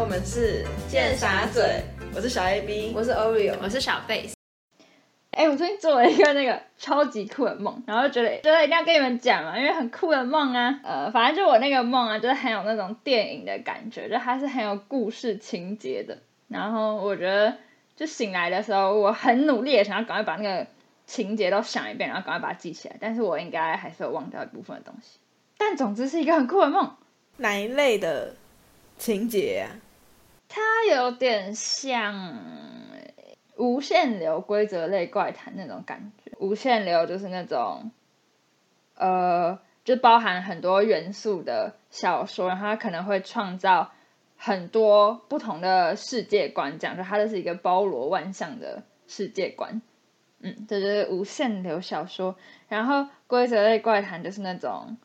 我们是贱傻嘴，我是小 A B，我是 Oreo，我是小贝。哎、我最近做了一个那个超级酷的梦，然后觉得觉得一定要跟你们讲嘛，因为很酷的梦啊。呃，反正就我那个梦啊，就是很有那种电影的感觉，就它是很有故事情节的。然后我觉得，就醒来的时候，我很努力的想要赶快把那个情节都想一遍，然后赶快把它记起来。但是我应该还是有忘掉一部分的东西。但总之是一个很酷的梦，哪一类的情节啊？它有点像无限流规则类怪谈那种感觉。无限流就是那种，呃，就包含很多元素的小说，然后它可能会创造很多不同的世界观，这样就它就是一个包罗万象的世界观。嗯，这就是无限流小说。然后规则类怪谈就是那种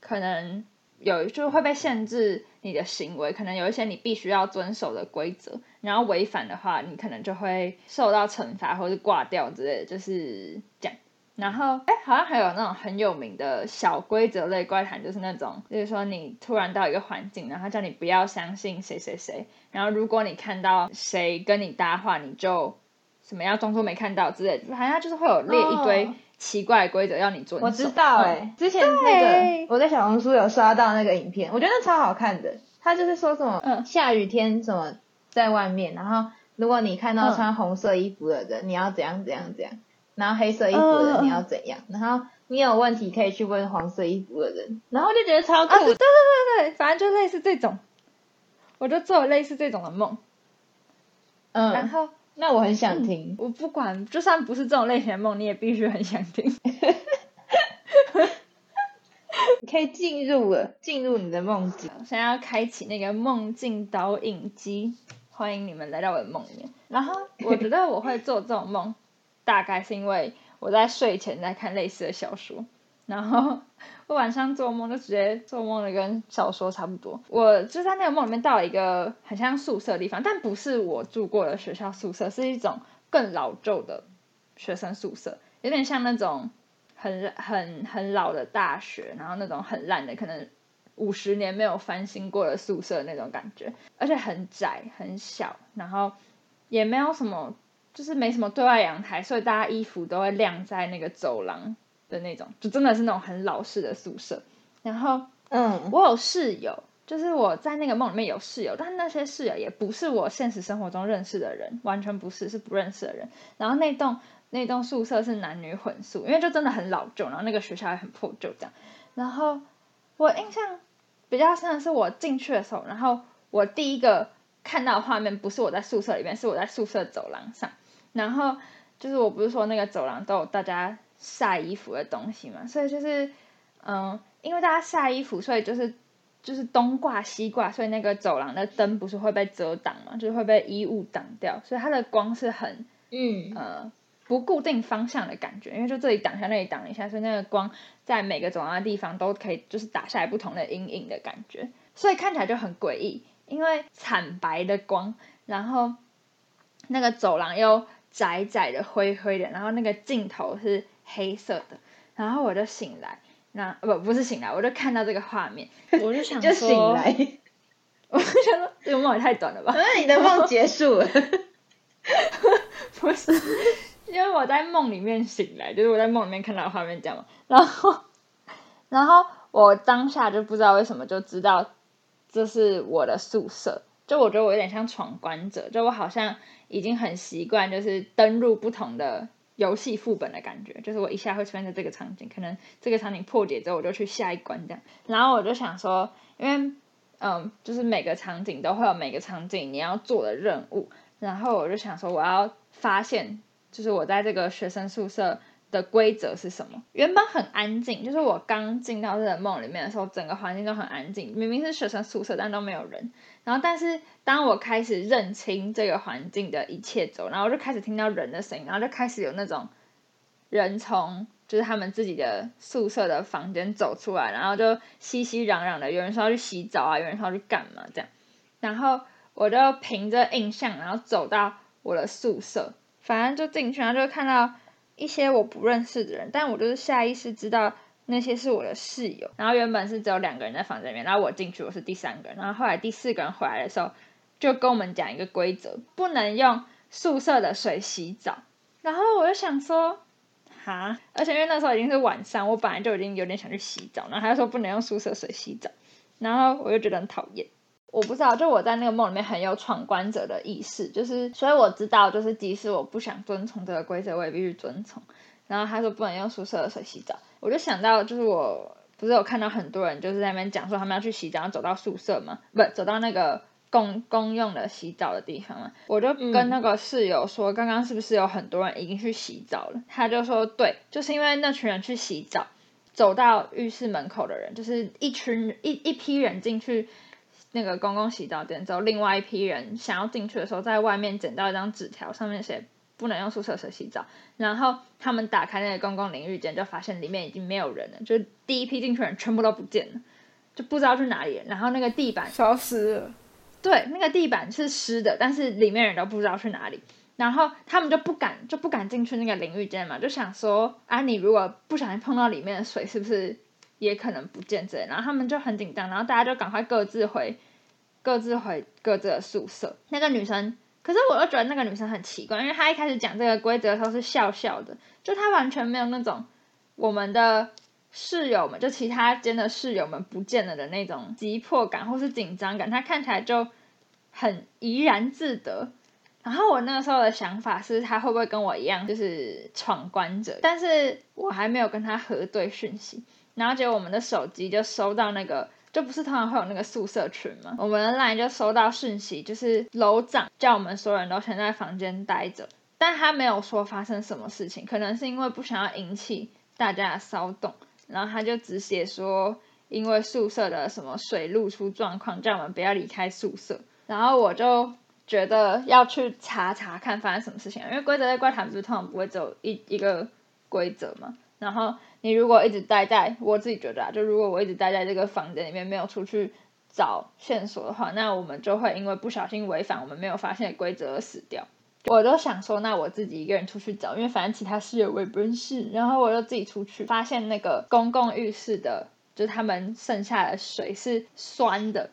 可能有就是会被限制你的行为，可能有一些你必须要遵守的规则，然后违反的话，你可能就会受到惩罚或是挂掉之类的，就是这样。然后，哎，好像还有那种很有名的小规则类怪谈，就是那种，就是说你突然到一个环境，然后叫你不要相信谁谁谁，然后如果你看到谁跟你搭话，你就什么要装作没看到之类，好像就是会有列一堆奇怪的规则要你遵守。我知道哎、嗯。之前那个我在小红书有刷到那个影片，我觉得超好看的。他就是说什么、嗯。下雨天什么在外面，然后如果你看到嗯穿红色衣服的人，你要怎样怎样怎样，然后黑色衣服的人你要怎样，然后你有问题可以去问黄色衣服的人，然后就觉得超酷。啊，对对对对，反正就类似这种，我就做了类似这种的梦，嗯。然嗯，后那我很想听。我不管，就算不是这种类型的梦，你也必须很想听。你可以进入了，进入你的梦境。我现在要开启那个梦境导引机，欢迎你们来到我的梦里面。然后我觉得我会做这种梦，大概是因为我在睡前在看类似的小说，然后我晚上做梦就直接做梦的跟小说差不多。我就在那个梦里面到了一个很像宿舍的地方，但不是我住过的学校宿舍，是一种更老旧的学生宿舍，有点像那种很很很老的大学，然后那种很烂的，可能五十年没有翻新过的宿舍那种感觉，而且很窄很小，然后也没有什么，就是没什么对外阳台，所以大家衣服都会晾在那个走廊的那种，就真的是那种很老式的宿舍。然后嗯，我有室友，就是我在那个梦里面有室友，但那些室友也不是我现实生活中认识的人，完全不是，是不认识的人。然后那栋那栋宿舍是男女混宿，因为就真的很老旧，然后那个学校也很破旧这样。然后我印象比较深的是我进去的时候，然后我第一个看到的画面不是我在宿舍里面，是我在宿舍走廊上。然后就是我不是说那个走廊都有大家晒衣服的东西嘛，所以就是嗯，因为大家晒衣服，所以就是就是东挂西挂，所以那个走廊的灯不是会被遮挡嘛，就是会被衣物挡掉，所以它的光是很嗯，呃不固定方向的感觉，因为就这里挡一下，那里挡一下，所以那个光在每个走廊的地方都可以就是打下来不同的阴影的感觉，所以看起来就很诡异，因为惨白的光，然后那个走廊又窄窄的灰灰的，然后那个镜头是黑色的，然后我就醒来，那不不是醒来，我就看到这个画面，我就想 就醒说，来，我就想说这个梦也太短了吧，那你的梦结束了。不是，因为我在梦里面醒来，就是我在梦里面看到的画面这样嘛。然后，然后我当下就不知道为什么就知道这是我的宿舍，就我觉得我有点像闯关者，就我好像已经很习惯，就是登入不同的游戏副本的感觉，就是我一下会出现在这个场景，可能这个场景破解之后，我就去下一关这样。然后我就想说，因为嗯，就是每个场景都会有每个场景你要做的任务，然后我就想说，我要发现，就是我在这个学生宿舍的规则是什么。原本很安静，就是我刚进到这个梦里面的时候，整个环境都很安静，明明是学生宿舍，但都没有人。然后，但是当我开始认清这个环境的一切之后，然后我就开始听到人的声音，然后就开始有那种人从就是他们自己的宿舍的房间走出来，然后就熙熙攘攘的，有人说要去洗澡啊，有人说要去干嘛这样。然后我就凭着印象，然后走到我的宿舍，反正就进去，然后就看到一些我不认识的人，但我就是下意识知道那些是我的室友。然后原本是只有两个人在房间里面，然后我进去我是第三个人，然后后来第四个人回来的时候，就跟我们讲一个规则，不能用宿舍的水洗澡。然后我就想说，哈，而且因为那时候已经是晚上，我本来就已经有点想去洗澡，然后他就说不能用宿舍水洗澡，然后我就觉得很讨厌。我不知道，就我在那个梦里面很有闯关者的意识，就是所以我知道，就是即使我不想遵从这个规则，我也必须遵从。然后他说不能用宿舍的水洗澡，我就想到，就是我不是有看到很多人就是在那边讲说他们要去洗澡，走到宿舍嘛，不走到那个公公用的洗澡的地方嘛，我就跟那个室友说，刚刚是不是有很多人已经去洗澡了？他就说对，就是因为那群人去洗澡，走到浴室门口的人，就是一群一一批人进去。那个公共洗澡间之后，另外一批人想要进去的时候，在外面捡到一张纸条，上面写不能用宿舍水洗澡。然后他们打开那个公共淋浴间，就发现里面已经没有人了，就第一批进去人全部都不见了，就不知道去哪里。然后那个地板消失了，对，那个地板是湿的，但是里面人都不知道去哪里。然后他们就不敢就不敢进去那个淋浴间嘛，就想说啊，你如果不小心碰到里面的水，是不是？也可能不见之类，然后他们就很紧张，然后大家就赶快各自回各自回各自的宿舍。那个女生，可是我又觉得那个女生很奇怪，因为她一开始讲这个规则的时候是笑笑的，就她完全没有那种我们的室友们，就其他间的室友们不见了的那种急迫感或是紧张感，她看起来就很怡然自得。然后我那个时候的想法是，她会不会跟我一样，就是闯关者？但是我还没有跟她核对讯息。然后结果我们的手机就收到那个，就不是通常会有那个宿舍群嘛？我们的 line 就收到讯息，就是楼长叫我们所有人都先在房间待着，但他没有说发生什么事情，可能是因为不想要引起大家的骚动，然后他就只写说因为宿舍的什么水露出状况，叫我们不要离开宿舍。然后我就觉得要去查查看发生什么事情，因为规则在怪谈不是通常不会只有一一个规则嘛，然后。你如果一直待在，我自己觉得啊，就如果我一直待在这个房间里面，没有出去找线索的话，那我们就会因为不小心违反我们没有发现的规则而死掉。我都想说，那我自己一个人出去找，因为反正其他室友我也不认识，然后我就自己出去，发现那个公共浴室的，就他们剩下的水是酸的，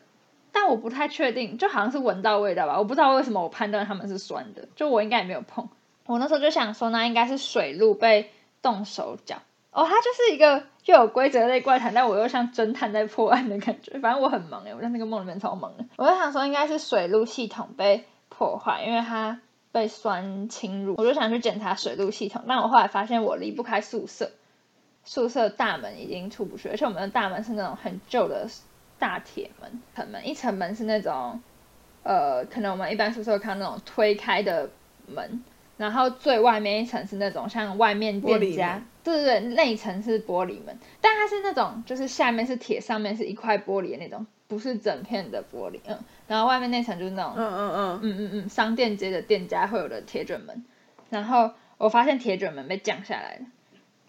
但我不太确定，就好像是闻到味道吧，我不知道为什么我判断他们是酸的，就我应该也没有碰。我那时候就想说，那应该是水路被动手脚。哦，它就是一个又有规则类怪谈，但我又像侦探在破案的感觉。反正我很忙诶，我在那个梦里面超忙的。我就想说，应该是水路系统被破坏，因为它被酸侵入。我就想去检查水路系统，但我后来发现我离不开宿舍，宿舍大门已经出不去，而且我们的大门是那种很旧的大铁门，层门一层门是那种，呃，可能我们一般宿舍看那种推开的门。然后最外面一层是那种像外面店家，对对对，那一层是玻璃门，但它是那种就是下面是铁，上面是一块玻璃的那种，不是整片的玻璃，嗯。然后外面那层就是那种，嗯嗯嗯，嗯嗯嗯，商店街的店家会有的铁卷门。然后我发现铁卷门被降下来了，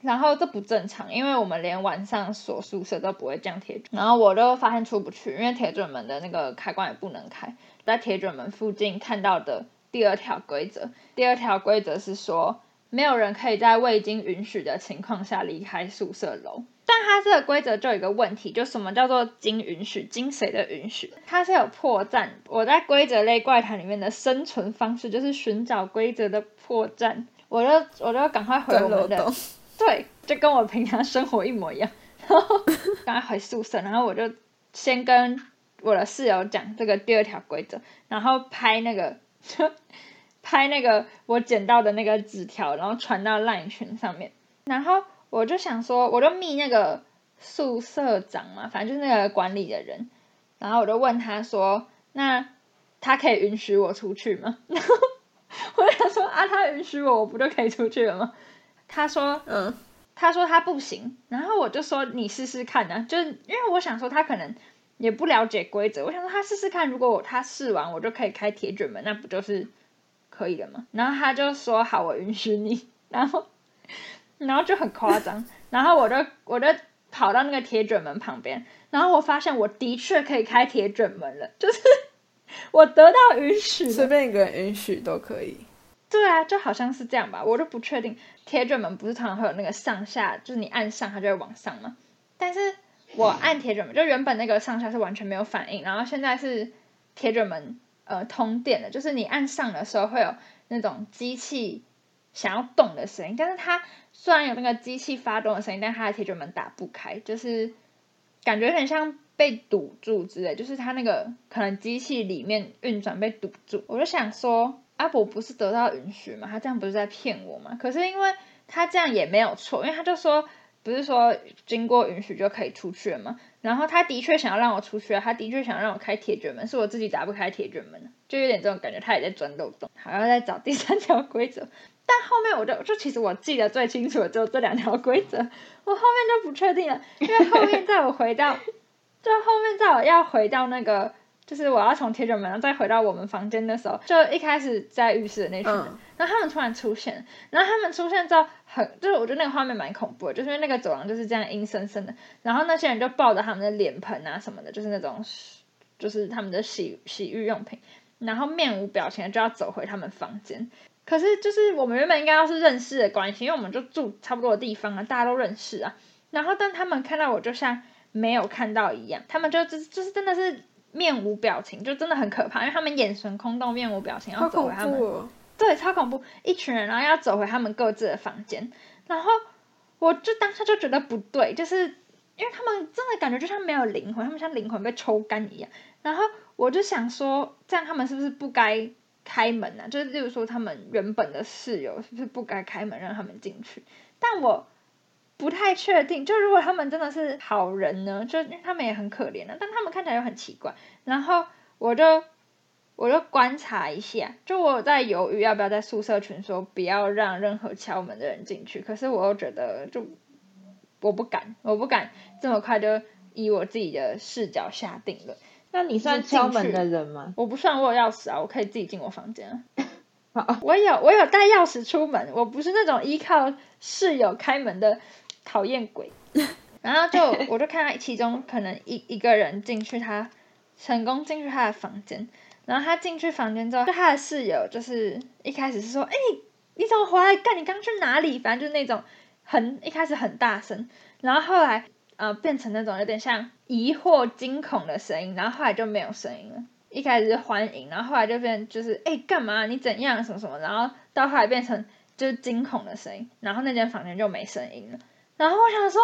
然后这不正常，因为我们连晚上锁宿舍都不会降铁卷。然后我就发现出不去，因为铁卷门的那个开关也不能开，在铁卷门附近看到的。第二条规则，第二条规则是说，没有人可以在未经允许的情况下离开宿舍楼。但它这个规则就有一个问题，就什么叫做经允许？经谁的允许？它是有破绽。我在规则类怪谈里面的生存方式就是寻找规则的破绽。我就我就赶快回我们的，对，就跟我平常生活一模一样。然后赶快回宿舍，然后我就先跟我的室友讲这个第二条规则，然后拍那个。就拍那个我捡到的那个纸条，然后传到 LINE 群上面。然后我就想说，我就密那个宿舍长嘛，反正就是那个管理的人。然后我就问他说：“那他可以允许我出去吗？”然 后我想说：“啊，他允许我，我不就可以出去了吗？”他说：“嗯。”他说他不行。然后我就说：“你试试看啊！”就是因为我想说他可能。也不了解规则，我想说他试试看，如果他试完我就可以开铁卷门，那不就是可以了吗？然后他就说好，我允许你。然后，然后就很夸张，然后我就我就跑到那个铁卷门旁边，然后我发现我的确可以开铁卷门了，就是我得到允许，随便一个人允许都可以。对啊，就好像是这样吧，我就不确定。铁卷门不是常常会有那个上下，就是你按上它就会往上吗？但是。我按铁卷门，就原本那个上下是完全没有反应，然后现在是铁卷门呃通电的，就是你按上的时候会有那种机器想要动的声音，但是它虽然有那个机器发动的声音，但它的铁卷门打不开，就是感觉有点像被堵住之类，就是它那个可能机器里面运转被堵住。我就想说，阿伯不是得到允许吗？他这样不是在骗我吗？可是因为他这样也没有错，因为他就说不是说经过允许就可以出去了吗？然后他的确想要让我出去，他的确想让我开铁卷门，是我自己打不开铁卷门，就有点这种感觉，他也在钻漏洞，还要再找第三条规则。但后面我就就其实我记得最清楚的只有这两条规则，我后面就不确定了，因为后面在我回到，就后面在我要回到那个，就是我要从铁卷门再回到我们房间的时候，就一开始在浴室的那群人，嗯然后他们突然出现，然后他们出现之后很，就是我觉得那个画面蛮恐怖的，就是因为那个走廊就是这样阴森森的，然后那些人就抱着他们的脸盆啊什么的，就是那种就是他们的洗洗浴用品，然后面无表情的就要走回他们房间。可是就是我们原本应该要是认识的关系，因为我们就住差不多的地方啊，大家都认识啊。然后但他们看到我就像没有看到一样，他们就就是就是真的是面无表情，就真的很可怕，因为他们眼神空洞，面无表情，要走回他们哦！对，超恐怖，一群人，然后要走回他们各自的房间，然后我就当下就觉得不对，就是因为他们真的感觉就像没有灵魂，他们像灵魂被抽干一样，然后我就想说，这样他们是不是不该开门呢、就是例如说他们原本的室友是不是不该开门让他们进去？但我不太确定，就如果他们真的是好人呢，就因为他们也很可怜啊，但他们看起来又很奇怪，然后我就。我就观察一下，就我在犹豫要不要在宿舍群说不要让任何敲门的人进去，可是我又觉得就我不敢，我不敢这么快就以我自己的视角下定论。那你算敲门的人吗？我不算，我有钥匙啊，我可以自己进我房间啊。好，我有我有带钥匙出门，我不是那种依靠室友开门的讨厌鬼。然后就 我就看到其中可能一一个人进去他，成功进去他的房间，然后他进去房间之后，就他的室友就是一开始是说，哎、你你怎么回来？干你刚去哪里？反正就是那种很一开始很大声，然后后来呃变成那种有点像疑惑、惊恐的声音，然后后来就没有声音了。一开始是欢迎，然后后来就变就是哎干嘛？你怎样？什么什么？然后到后来变成就是惊恐的声音，然后那间房间就没声音了。然后我想说，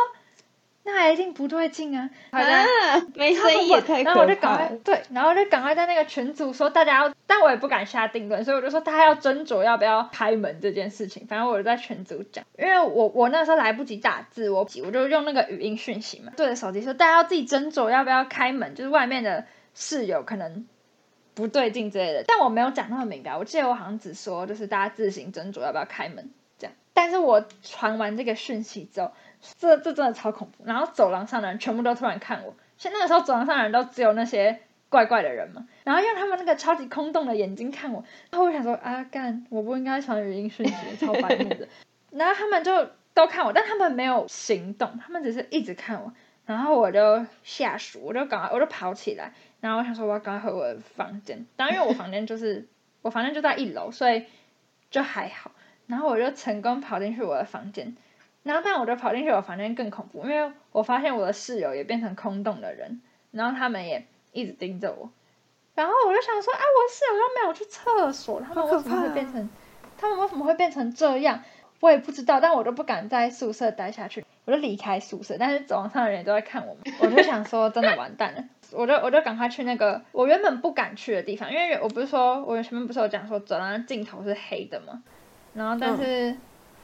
那一定不对劲啊！好像啊，没声音也太然后我就赶。快对，然后我就赶快在那个群组说大家要，但我也不敢下定论，所以我就说大家要斟酌要不要开门这件事情。反正我就在群组讲，因为我我那时候来不及打字，我我就用那个语音讯息嘛，对着手机说大家要自己斟酌要不要开门，就是外面的室友可能不对劲之类的。但我没有讲那么明白，我记得我好像只说就是大家自行斟酌要不要开门这样。但是我传完这个讯息之后，这这真的超恐怖。然后走廊上的人全部都突然看我，像那个时候走廊上的人都只有那些怪怪的人嘛，然后用他们那个超级空洞的眼睛看我，然后我想说啊干，我不应该传语音讯息，超白目的。然后他们就都看我，但他们没有行动，他们只是一直看我。然后我就下属，我就赶快我就跑起来，然后我想说我要赶快回我的房间。当然因为我房间就是我房间就在一楼，所以就还好。然后我就成功跑进去我的房间，然后但我就跑进去我房间更恐怖，因为我发现我的室友也变成空洞的人，然后他们也一直盯着我，然后我就想说啊，我室友又没有去厕所，他们为什么会变成，他们为什么会变成这样？我也不知道，但我都不敢在宿舍待下去，我就离开宿舍。但是走廊上的人也都在看我们，我就想说，真的完蛋了，我就我就赶快去那个我原本不敢去的地方，因为我不是说我前面不是有讲说走廊的尽头是黑的嘛？然后但是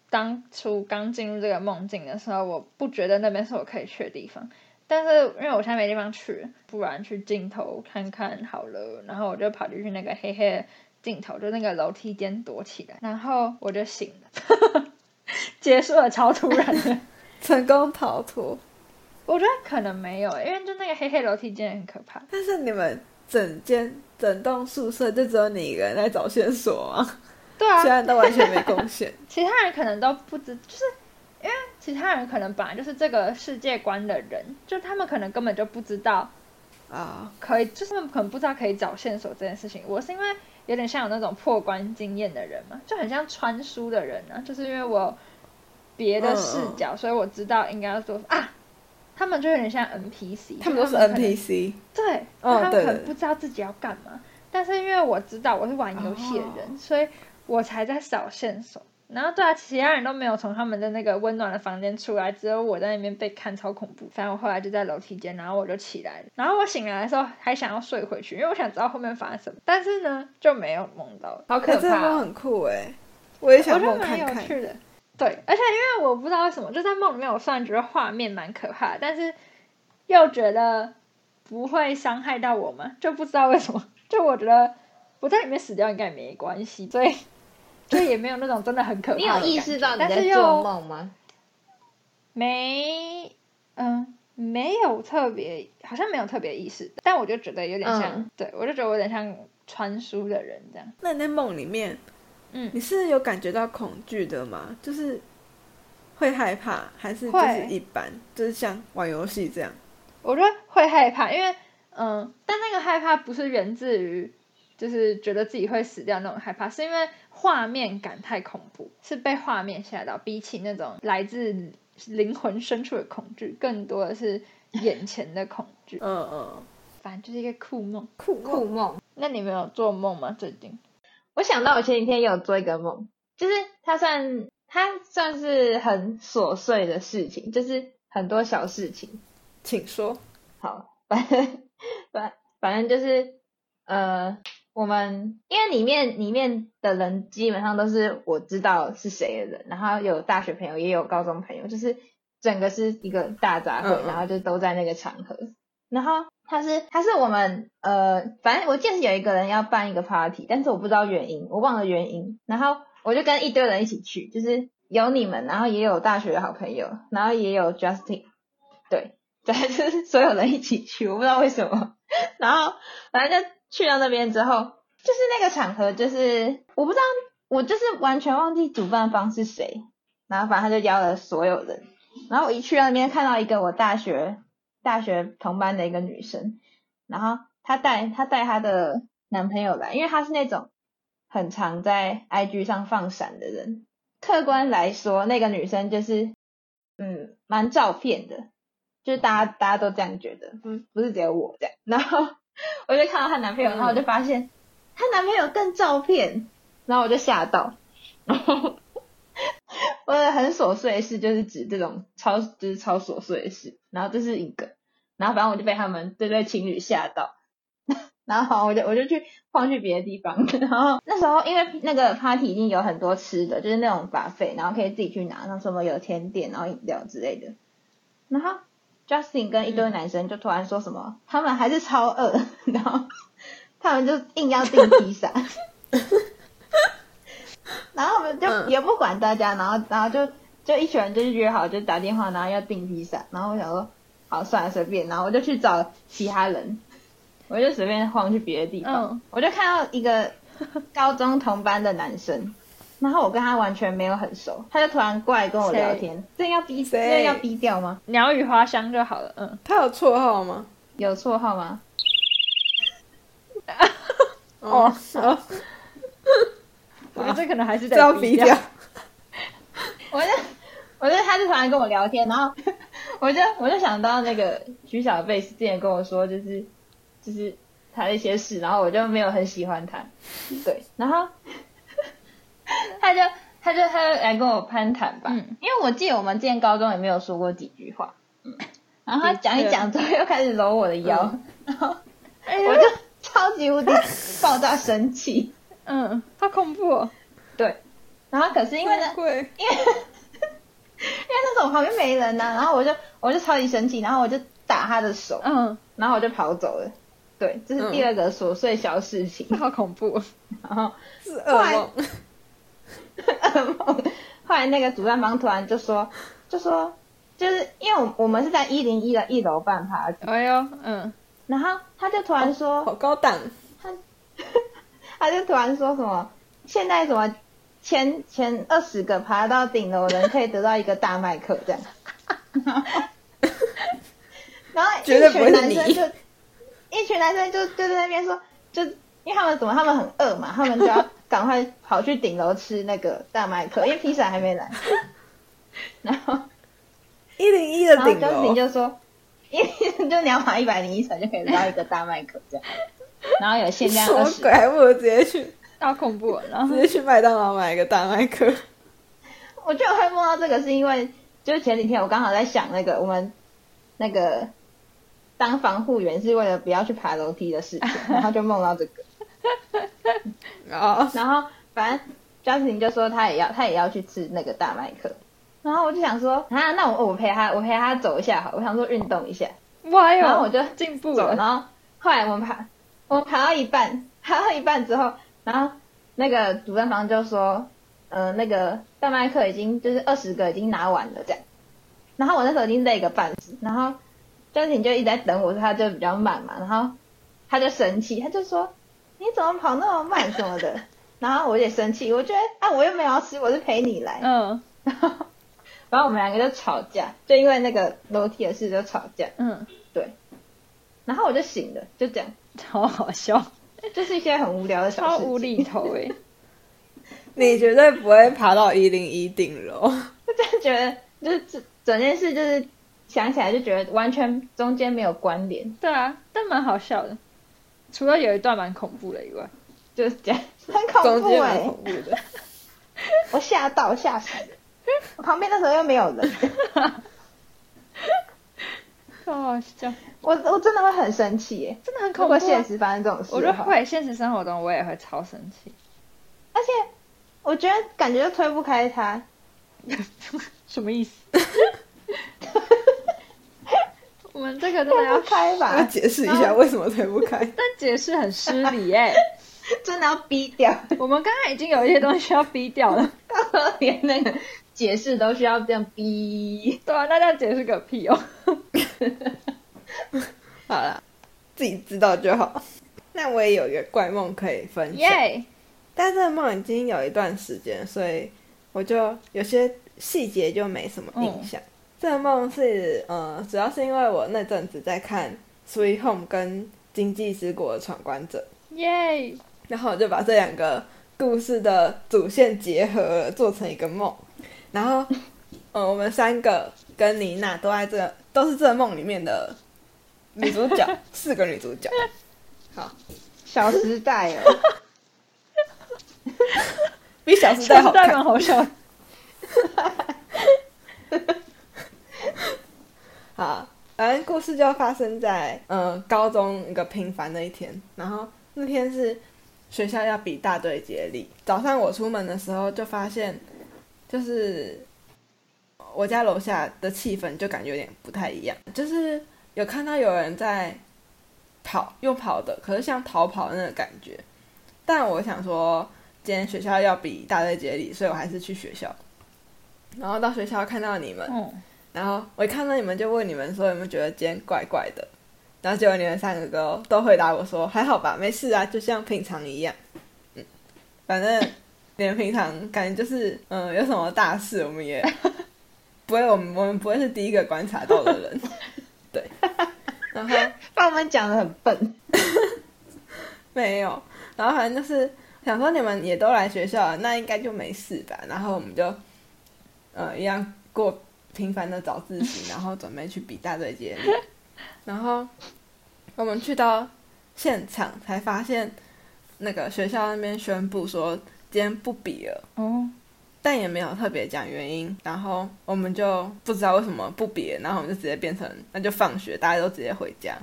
当初刚进入这个梦境的时候，我不觉得那边是我可以去的地方。但是因为我现在没地方去，不然去尽头看看好了。然后我就跑进去那个黑黑的尽头，就那个楼梯间躲起来，然后我就醒了，结束了，超突然的。成功逃脱。我觉得可能没有，因为就那个黑黑楼梯间很可怕。但是你们整间整栋宿舍就只有你一个人在找线索吗？对啊其，他人都完全没贡献。其他人可能都不知，就是因为其他人可能本来就是这个世界观的人，就他们可能根本就不知道啊，可以，就是他们可能不知道可以找线索这件事情。我是因为有点像有那种破关经验的人嘛，就很像穿书的人啊，就是因为我别的视角，所以我知道应该要做啊。他们就有点像 NPC，他们都是 NPC。对，他们可能不知道自己要干嘛，但是因为我知道我是玩游戏的人，哦所以我才在扫线索。然后对啊，其他人都没有从他们的那个温暖的房间出来，只有我在那边被看，超恐怖。反正我后来就在楼梯间，然后我就起来了。然后我醒来的时候还想要睡回去，因为我想知道后面发生什么，但是呢就没有梦到。好可怕很酷哎，我也我想觉得蛮有。趣的。对，而且因为我不知道为什么，就在梦里面，我虽然觉得画面蛮可怕，但是又觉得不会伤害到我们，就不知道为什么。就我觉得我在里面死掉应该也没关系，所以就也没有那种真的很可怕你有意识到但是在做又梦吗？没，嗯，没有特别，好像没有特别意识，但我就觉得有点像，嗯对我就觉得我有点像传书的人这样。那你在梦里面，嗯你是有感觉到恐惧的吗？就是会害怕，还是就是一般，就是像玩游戏这样？我觉得会害怕，因为嗯，但那个害怕不是源自于就是觉得自己会死掉那种害怕，是因为画面感太恐怖，是被画面吓到，比起那种来自灵魂深处的恐惧，更多的是眼前的恐惧。嗯嗯，反正就是一个酷梦。酷酷梦。那你们有做梦吗？最近？我想到我前几天有做一个梦，就是它算它算是很琐碎的事情，就是很多小事情。请说。好，反正 反反正就是呃，我们因为里面里面的人基本上都是我知道是谁的人，然后有大学朋友也有高中朋友，就是整个是一个大杂烩，嗯嗯然后就都在那个场合。然后他是他是我们呃，反正我记得是有一个人要办一个 party，但是我不知道原因，我忘了原因。然后我就跟一堆人一起去，就是有你们，然后也有大学的好朋友，然后也有 Justin，对，对，就是所有人一起去，我不知道为什么。然后反正就去到那边之后，就是那个场合，就是我不知道，我就是完全忘记主办方是谁。然后反正他就邀了所有人，然后我一去到那边看到一个我大学大学同班的一个女生，然后她带她带她的男朋友来，因为她是那种很常在 IG 上放闪的人。客观来说，那个女生就是嗯蛮照片的，就是大家大家都这样觉得，不不是只有我这样。然后 我就看到她男朋友，然后我就发现她男朋友更照片，然后我就吓到，然 后我的很琐碎的事就是指这种超就是超琐碎的事，然后这是一个，然后反正我就被他们这对情侣吓到，然后我就我就去晃去别的地方，然后那时候因为那个 party 已经有很多吃的，就是那种 buffet，然后可以自己去拿，像什么有甜点，然后饮料之类的，然后 Justin 跟一堆男生就突然说什么，他们还是超饿，然后 他们就硬要订披萨。然后我们就嗯也不管大家，然后然后就就一群人就是约好，就打电话，然后要订披萨。然后我想说，好算了，随便。然后我就去找其他人，我就随便晃去别的地方。嗯我就看到一个高中同班的男生，然后我跟他完全没有很熟，他就突然过来跟我聊天。这要逼谁这要逼掉吗？鸟语花香就好了。嗯，他有绰号吗？有绰号吗？哦 哦，我觉得这可能还是在要得逼掉掉。我就我就他就突然跟我聊天，然后我就我就想到那个徐小贝之前跟我说，就是就是他的一些事，然后我就没有很喜欢他，对，然后 他就他就他就来跟我攀谈吧，嗯。因为我记得我们之前高中也没有说过几句话，嗯，然后他讲一讲之后又开始揉我的腰，然后哎我就超级无敌爆炸生气，嗯，好恐怖哦。对，然后可是因为呢。因为 因为那时候我旁边没人呐、然后我就我就超级生气，然后我就打他的手，嗯，然后我就跑走了。对，这是第二个琐碎小事情。好恐怖。哦。然后是噩梦，噩梦，后来那个主办方突然就说，就说就是因为我我们是在一零一的一楼办 party，哎呦，嗯，然后他就突然说，好高档。他 他就突然说什么，现在什么前前二十个爬到顶楼的人可以得到一个大麦克这样，然后一群男生就一群男生就就在那边说，就因为他们怎么他们很饿嘛，他们就要赶快跑去顶楼吃那个大麦克，因为披萨还没来，然后一零一的顶楼，就说，因为就你要爬一百零一层就可以得到一个大麦克这样。然后有限量二十。还不如直接去好恐怖哦。然后直接去麦当劳买一个大麦克。我觉得会梦到这个，是因为就是前几天我刚好在想那个我们那个当防护员是为了不要去爬楼梯的事情，然后就梦到这个。哦，然后反正 Justin 就说她也要她也要去吃那个大麦克，然后我就想说啊，那我我陪他我陪他走一下好，我想说运动一下，哇哟，然后我就，进步了。然后后来我们爬我们爬到一半，爬到一半之后，然后那个主办方就说，呃，那个大麦克已经就是二十个已经拿完了这样，然后我那时候已经累个半死，然后 Justin 就一直在等我，他就比较慢嘛，然后他就生气，他就说你怎么跑那么慢什么的，然后我也生气，我觉得啊我又没有要吃，我是陪你来，嗯。然 后然后我们两个就吵架，就因为那个楼梯的事就吵架，嗯，对，然后我就醒了，就这样。超好笑，就是一些很无聊的小事无厘头哎。你绝对不会爬到一零一顶楼。我真的觉得，就是整整件事，就是想起来就觉得完全中间没有关联，对啊，但蛮好笑的，除了有一段蛮恐怖的以外。就是这样，很恐怖哎、蛮恐怖的。我吓到吓死。我旁边那时候又没有人，好好笑，我我真的会很生气耶、真的很恐怖、如果啊。现实发生这种事，我觉得会，现实生活中我也会超生气。而且我觉得感觉就推不开他，什么意思？我们这个真的要不，开要吧，解释一下为什么推不开。但解释很失礼哎、真的要逼掉，我们刚刚已经有一些东西要逼掉了，连那个解释都需要这样逼。对啊，那这样解释个屁哦。好了，自己知道就好。那我也有一个怪梦可以分享耶、但这个梦已经有一段时间，所以我就有些细节就没什么印象。这个梦是呃，主要是因为我那阵子在看《Sweet Home》跟《经济之国的闯关者耶！》，然后我就把这两个故事的主线结合了，做成一个梦。然后，呃，我们三个跟妮娜都在这个都是这个梦里面的女主角，四个女主角。好，小时代哦，比《小时代》好看。好笑好，反正故事就发生在呃高中一个平凡的一天，然后那天是学校要比大队接力。早上我出门的时候就发现，就是我家楼下的气氛就感觉有点不太一样，就是有看到有人在跑，用跑的，可是像逃跑那个感觉。但我想说，今天学校要比大队接力，所以我还是去学校。然后到学校看到你们，然后我一看到你们就问你们说有没有觉得今天怪怪的，然后结果你们三个都都回答我说还好吧，没事啊，就像平常一样。嗯，反正你们平常感觉就是嗯有什么大事我们也 不会，我们我们不会是第一个观察到的人，对。然后把我们讲的很笨，没有，然后反正就是想说你们也都来学校了，那应该就没事吧。然后我们就呃一样过平凡的早自习，然后准备去比大队接力。然后我们去到现场才发现，那个学校那边宣布说今天不比了。哦，但也没有特别讲原因，然后我们就不知道为什么不比，然后我们就直接变成那就放学，大家都直接回家，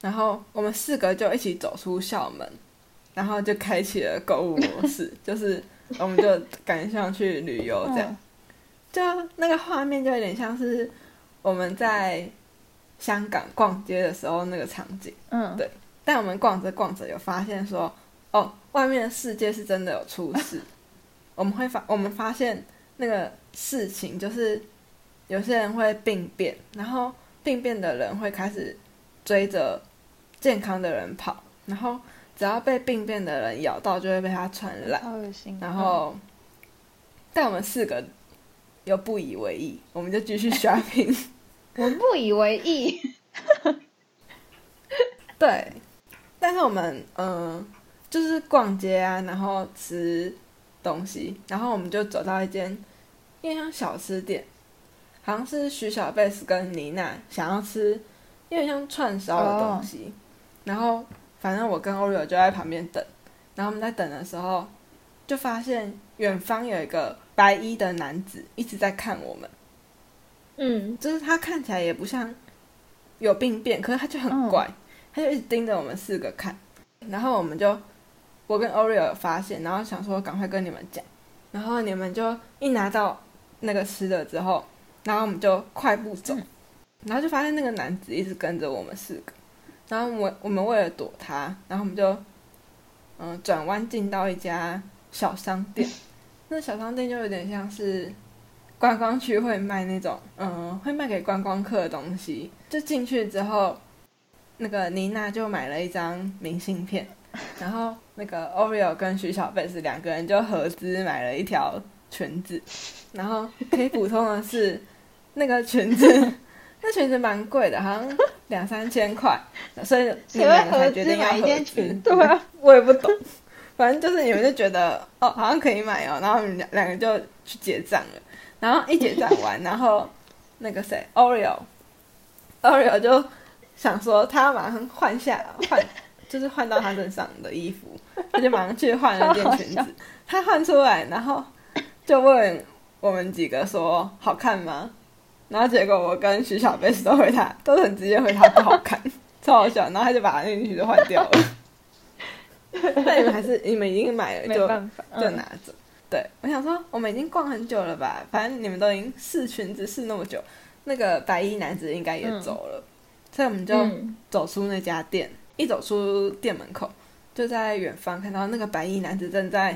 然后我们四个就一起走出校门，然后就开启了购物模式，就是我们就感觉像去旅游这样，嗯就那个画面就有点像是我们在香港逛街的时候那个场景。嗯，对但我们逛着逛着有发现说，哦，外面的世界是真的有出事。我们会发，我们发现那个事情就是有些人会病变，然后病变的人会开始追着健康的人跑，然后只要被病变的人咬到，就会被他传染。然后，但我们四个又不以为意，我们就继续 shopping。我不以为意。对，但是我们嗯、呃就是逛街啊，然后吃东西，然后我们就走到一间因为像小吃店，好像是徐小贝斯跟妮娜想要吃因为像串烧的东西，然后反正我跟 Oreo 就在旁边等，然后我们在等的时候，就发现远方有一个白衣的男子一直在看我们，嗯，就是他看起来也不像有病变，可是他就很怪，他就一直盯着我们四个看，然后我们就我跟 Oreo 有发现，然后想说赶快跟你们讲，然后你们就一拿到那个吃的之后，然后我们就快步走，然后就发现那个男子一直跟着我们四个，然后我我们为了躲他，然后我们就嗯转弯进到一家小商店，那小商店就有点像是观光区会卖那种嗯会卖给观光客的东西，就进去之后，那个妮娜就买了一张明信片，然后那个 Oreo 跟徐小贝是两个人就合资买了一条裙子，然后可以补充的是，那个裙子，那裙子蛮贵的，好像两三千块，所以你们两个才决定要合资买一件裙对啊，我也不懂，反正就是你们就觉得 哦，好像可以买哦，然后你们两两个就去结账了，然后一结账完，然后那个谁 Oreo，Oreo 就想说他要马上换下换，就是换到他身上的衣服，他就马上去换了件裙子，他换出来，然后就问我们几个说好看吗？然后结果我跟徐小贝都回他，都很直接回他不好看，超好笑。然后他就把那个裙子换掉了。但你们还是你们已经买了，就就拿着。对，我想说我们已经逛很久了吧，反正你们都已经试裙子试那么久，那个白衣男子应该也走了，所以我们就嗯走出那家店。一走出店门口，就在远方看到那个白衣男子正在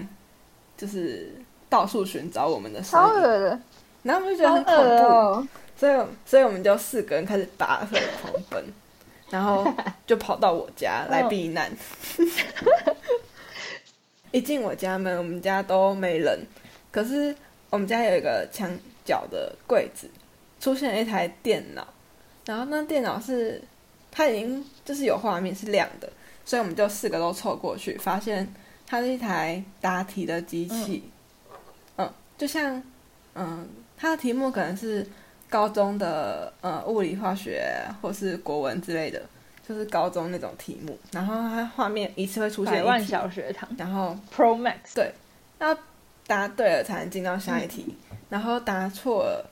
就是到处寻找我们的身影，超恶的，然后我们就觉得很恐怖，哦，所以所以我们就四个人开始拔腿狂奔，然后就跑到我家 来避难。一进我家门，我们家都没人，可是我们家有一个墙角的柜子，出现了一台电脑，然后那电脑是它已经就是有画面是亮的，所以我们就四个都凑过去，发现它是一台答题的机器，嗯就像嗯，它的题目可能是高中的呃物理、化学或是国文之类的，就是高中那种题目。然后它画面一次会出现百万，小学堂然后 Pro Max，对要答对了才能进到下一题，然后答错了，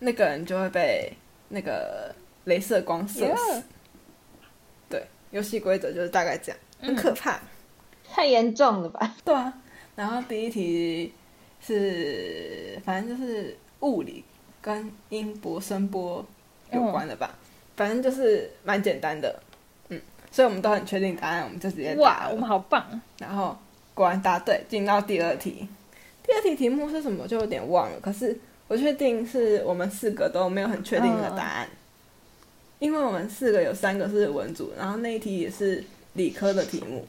那个人就会被那个镭射光射死。对，游戏规则就是大概这样，很嗯可怕。太严重了吧？对啊，然后第一题是反正就是物理跟音波、声波有关的吧，反正就是蛮简单的，嗯，所以我们都很确定答案，我们就直接哇，我们好棒，然后果然答对，进到第二题。第二题题目是什么就有点忘了，可是我确定是我们四个都没有很确定的答案，因为我们四个有三个是文组，然后那一题也是理科的题目，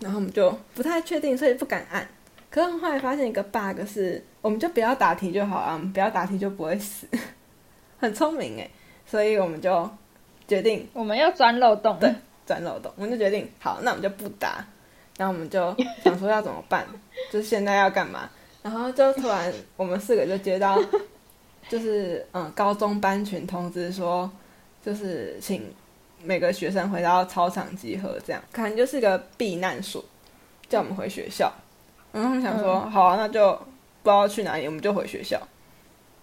然后我们就不太确定，所以不敢按。可是后来发现一个 bug 是，我们就不要答题就好啊，我们不要答题就不会死，很聪明诶，所以我们就决定我们要钻漏洞，对钻漏洞，我们就决定好，那我们就不答。然后我们就 想说要怎么办，就是现在要干嘛？然后就突然我们四个就接到，就是嗯高中班群通知说，就是请每个学生回到操场集合，这样可能就是个避难所，叫我们回学校。然后我们想说，好啊，那就不知道去哪里，我们就回学校。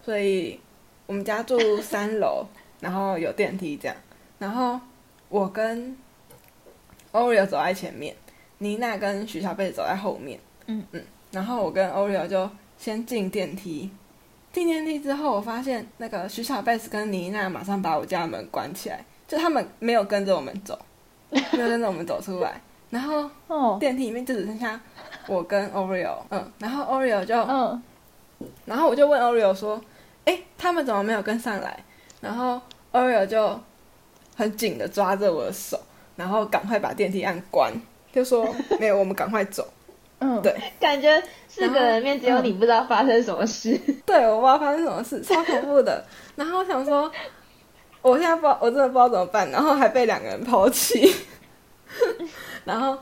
所以我们家住三楼，然后有电梯这样。然后我跟 Oreo 走在前面，妮娜跟徐小贝走在后面。嗯嗯，然后我跟 Oreo 就先进电梯。进电梯之后，我发现那个徐小贝斯跟妮娜马上把我家门关起来，就他们没有跟着我们走，没有跟着我们走出来。然后哦，电梯里面就只剩下我跟 Oreo，嗯，然后 Oreo 就嗯，然后我就问 Oreo 说：“哎，他们怎么没有跟上来？”然后 Oreo 就很紧的抓着我的手，然后赶快把电梯按关，就说：“没有，我们赶快走。嗯，对感觉四个人里面只有你不知道发生什么事。”对，我不知道发生什么事，超恐怖的。然后我想说，我现在不知道，我真的不知道怎么办，然后还被两个人抛弃。然后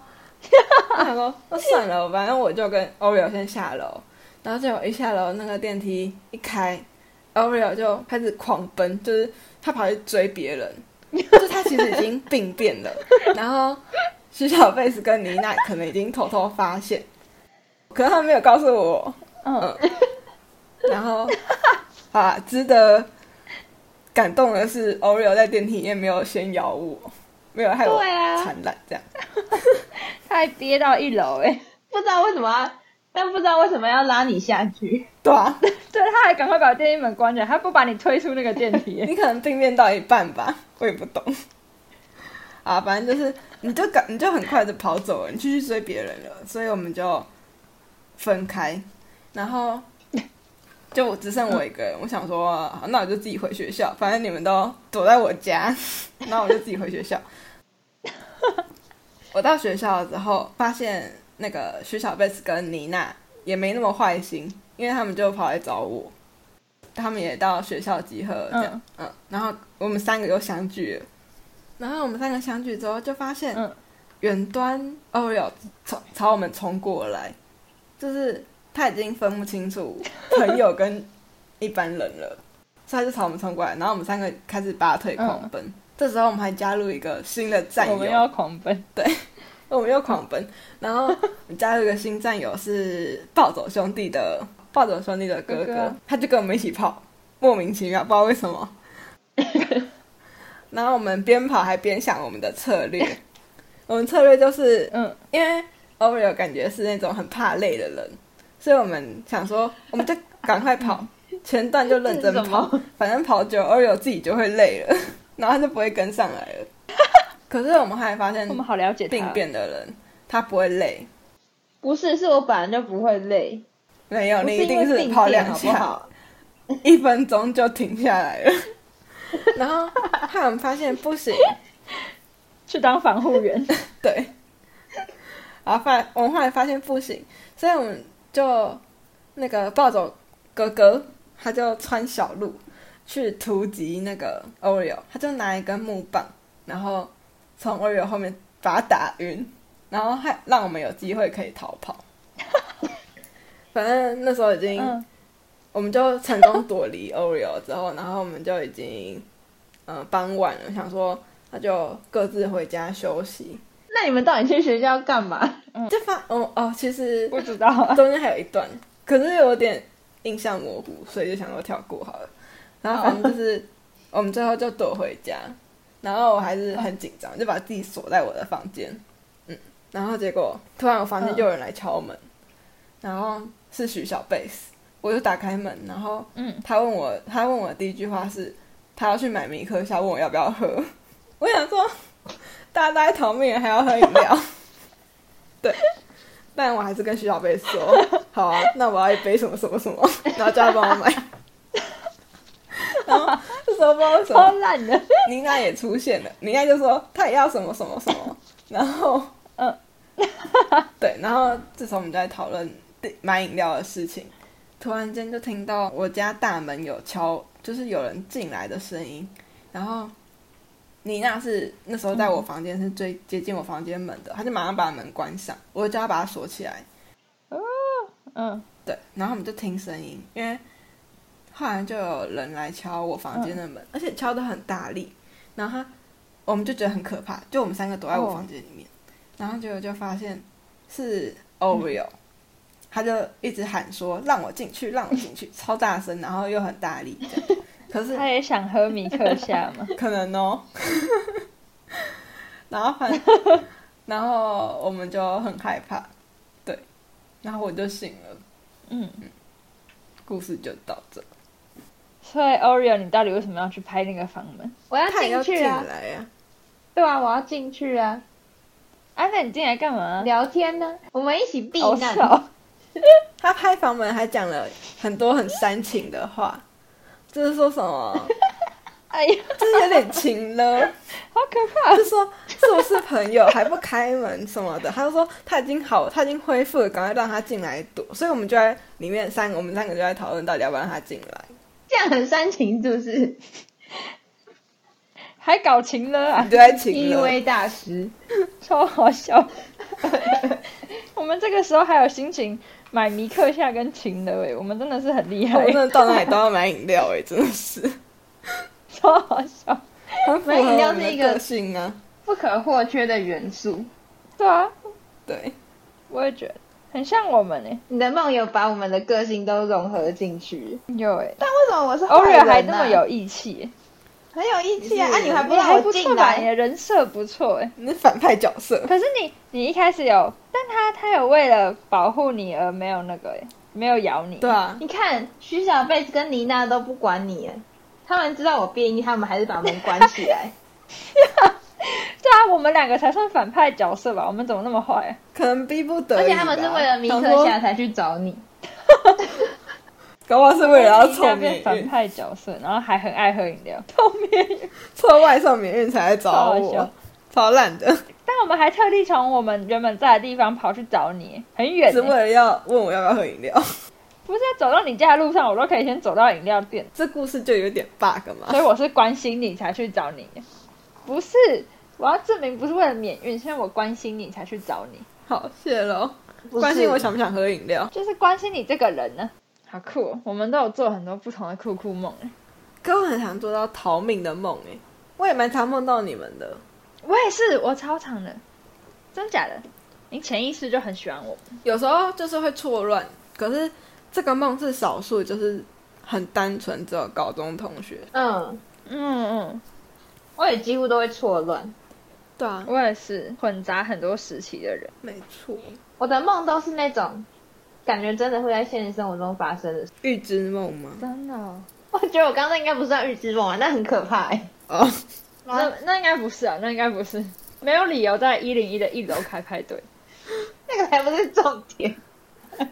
我想说，那算了，反正我就跟 Oreo 先下楼。然后结果一下楼，那个电梯一开，Oreo 就开始狂奔，就是他跑去追别人，就他其实已经病变了。然后徐小贝斯跟妮娜可能已经偷偷发现，可是他们没有告诉我。嗯，嗯，然后啊，值得感动的是，Oreo 在电梯里面没有先咬我，没有害我对啊传染，这样。他还跌到一楼哎，不知道为什么要，但不知道为什么要拉你下去。对啊，对，他还赶快把电梯门关起来，他不把你推出那个电梯欸。你可能病变到一半吧，我也不懂。啊，反正就是，你就赶，你就很快的跑走了，你继续追别人了，所以我们就分开，然后就只剩我一个人。我想说，啊那我就自己回学校，反正你们都躲在我家，那我就自己回学校。我到学校了之后，发现那个徐小贝斯跟妮娜也没那么坏心，因为他们就跑来找我，他们也到学校集合这样，嗯。然后我们三个又相聚了，然后我们三个相聚之后，就发现嗯。远端 Oreo 朝朝我们冲过来，就是他已经分不清楚朋友跟一般人了，所以他就朝我们冲过来，然后我们三个开始拔腿狂奔。这时候我们还加入一个新的战友，我们要狂奔，对 我们又狂奔，然后我们加入一个新战友是暴走兄弟的暴走兄弟的哥哥，他就跟我们一起跑，莫名其妙，不知道为什么。然后我们边跑还边想我们的策略，我们策略就是嗯，因为 Oreo 感觉是那种很怕累的人，所以我们想说，我们就赶快跑，前段就认真跑，反正跑久 Oreo 自己就会累了，然后他就不会跟上来了。可是我们后来发现我，们好了解病。变的人他不会累，不是，是我本来就不会累，没有，你一定是跑两下，好？一分钟就停下来了。然后我们发现不行，去当防护员，对，然后发我们后来发现不行，所以我们就那个暴走哥哥，他就穿小路去突击那个 Oreo，他就拿一根木棒，然后从 Oreo 后面把他打晕，然后还让我们有机会可以逃跑。反正那时候已经，嗯，我们就成功躲离 Oreo 之后，然后我们就已经，呃，傍晚了，想说那就各自回家休息。那你们到底去学校干嘛？就发哦哦，其实不知道啊，中间还有一段，可是有点印象模糊，所以就想说跳过好了。然后反正就是我们最后就躲回家，然后我还是很紧张，就把自己锁在我的房间。嗯，然后结果突然我房间就有人来敲门，然后是徐小贝斯，我就打开门，然后嗯，他问我，他问我的第一句话是，他要去买米克夏，问我要不要喝。我想说，大家都在逃命，还要喝饮料。对，但我还是跟徐小贝说，好啊，那我要一杯什么什么什么，然后叫他帮我买。然后这时候不知道为什超么，烂的，妮娜也出现了，妮娜就说她也要什么什么什么，然后 嗯，对，然后这时候我们就在讨论买饮料的事情，突然间就听到我家大门有敲，就是有人进来的声音，然后妮娜是那时候在我房间是最接近我房间门的，她就马上把门关上，我就叫她把它锁起来，嗯，对，然后我们就听声音，因为后来就有人来敲我房间的门，而且敲的很大力，然后他我们就觉得很可怕，就我们三个躲在我哦房间里面，然后结果就发现是 Oreo，、他就一直喊说让我进去，让我进去，超大声，然后又很大力，可是他也想喝米克夏吗，可能哦。然后反正，然后我们就很害怕，对，然后我就醒了，嗯。嗯，故事就到这。所以 Oreo，你到底为什么要去拍那个房门？我要进进去啊！来呀、对啊，我要进去啊！啊，那你进来干嘛？聊天呢，我们一起避好难。笑，他拍房门还讲了很多很煽情的话，就是说什么，哎呀，就是有点情了，好可怕！就说是不是朋友还不开门什么的，他就说他已经好，他已经恢复了，赶快让他进来躲。所以我们就在里面三个，我们三个就在讨论到底要不要让他进来。这样很煽情，是不是还搞情了啊你，就在情了，？PUA 大师，超好笑。我们这个时候还有心情买尼克夏跟情了哎，我们真的是很厉害我，真的到哪里都要买饮料哎、真的是 超好笑。买饮料是一个个性啊。不可或缺的元素。对啊，对，我也觉得很像我们诶。你的梦有把我们的个性都融合进去，有诶但为什么我是坏 o r 人 e 啊还那么有义气耶，很有义气啊？啊，你还不错吧？你？的人设不错诶。你是反派角色，可是你你一开始有，但他他有为了保护你而没有那个诶，没有咬你。对啊，你看徐小贝跟妮娜都不管你，他们知道我变异，他们还是把门关起来。我们两个才算反派角色吧？我们怎么那么坏、啊？可能逼不得已，而且他们是为了米想说克夏才去找你。搞不好是为了要一凑下变反，派角色，然后还很爱喝饮料，后面。凑外送免运才来找超好笑我，超烂的，但我们还特地从我们原本在的地方跑去找你，很远、是为欸。了要问我要不要喝饮料。不是走到你家的路上，我都可以先走到饮料店，这故事就有点 bug 嘛所。以我是关心你才去找你。不是，我要证明不是为了免运，是因为我关心你才去找你，好，谢喽。关心我想不想喝饮料？就是关心你这个人呢。好酷、哦，我们都有做很多不同的酷酷梦欸。可我很常做到逃命的梦哎，我也蛮常梦到你们的。我也是，我超常的，真假的？你潜意识就很喜欢我。有时候就是会错乱，可是这个梦是少数，就是很单纯，只有高中同学。嗯，嗯嗯，我也几乎都会错乱。对啊，我也是混杂很多时期的人。没错。我的梦都是那种感觉真的会在现实生活中发生的。预知梦吗？真的、哦？我觉得我刚才应该不算预知梦啊，那很可怕哎、哦，那那应该不是啊，那应该不是，没有理由在一零一的一楼开派对。那个才不是重点。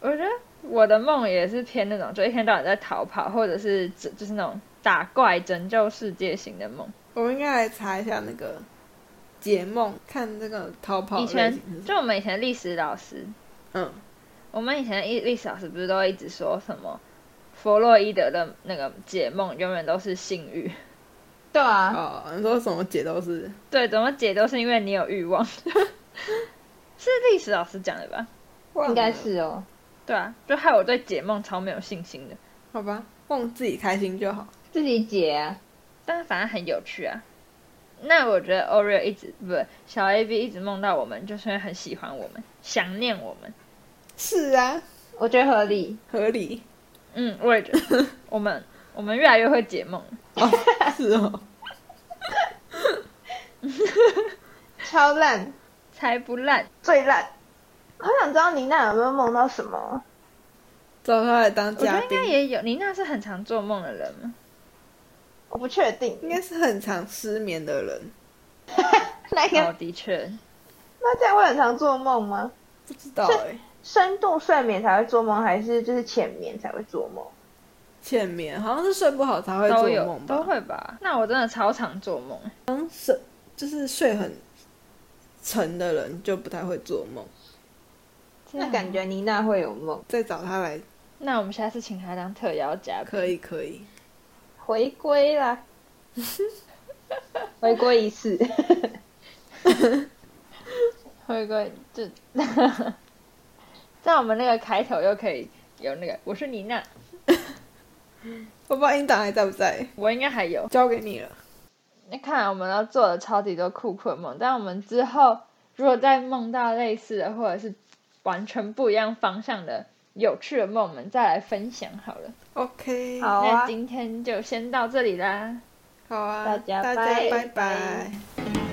我觉得我的梦也是偏那种，就一天到晚在逃跑，或者是就是那种打怪拯救世界型的梦。我们应该来查一下那个解梦，看这个逃跑以前就我们以前历史老师，嗯，我们以前的历历史老师不是都一直说什么弗洛伊德的那个解梦永远都是性欲，对啊，哦，你说什么解都是对，怎么解都是因为你有欲望，是历史老师讲的吧？应该是哦。对啊，就害我对解梦超没有信心的，好吧，梦自己开心就好。自己解啊。但是反正很有趣啊。那我觉得 Oreo 一直不是小 A B 一直梦到我们，就是因为很喜欢我们，想念我们。是啊，我觉得合理。合理。嗯，我也觉得我们我们越来越会解梦。哦，是哦，超烂，才不烂。最烂。好想知道妮娜有没有梦到什么？找他来当嘉我觉得应该，也有，妮娜是很常做梦的人吗？我不确定。应该是很常失眠的人，那个，哦，的确，那这样会很常做梦吗？不知道哎、深度睡眠才会做梦，还是就是浅眠才会做梦？浅眠好像是睡不好才会做梦吧？都会吧？那我真的超常做梦。是就是睡很沉的人就不太会做梦。那感觉妮娜会有梦。再找她来，那我们下次请她当特邀嘉宾。可以可以。回归啦，回归一次。回归就，这在我们那个开头又可以有那个，我是妮娜，我不知道音档还在不在，我应该还有。交给你了。那看来我们都做了超级多酷酷的梦，但我们之后如果再梦到类似的，或者是完全不一样方向的有趣的梦，我们再来分享好了。OK，好啊，那今天就先到这里啦。好啊，大家大家拜拜。拜。拜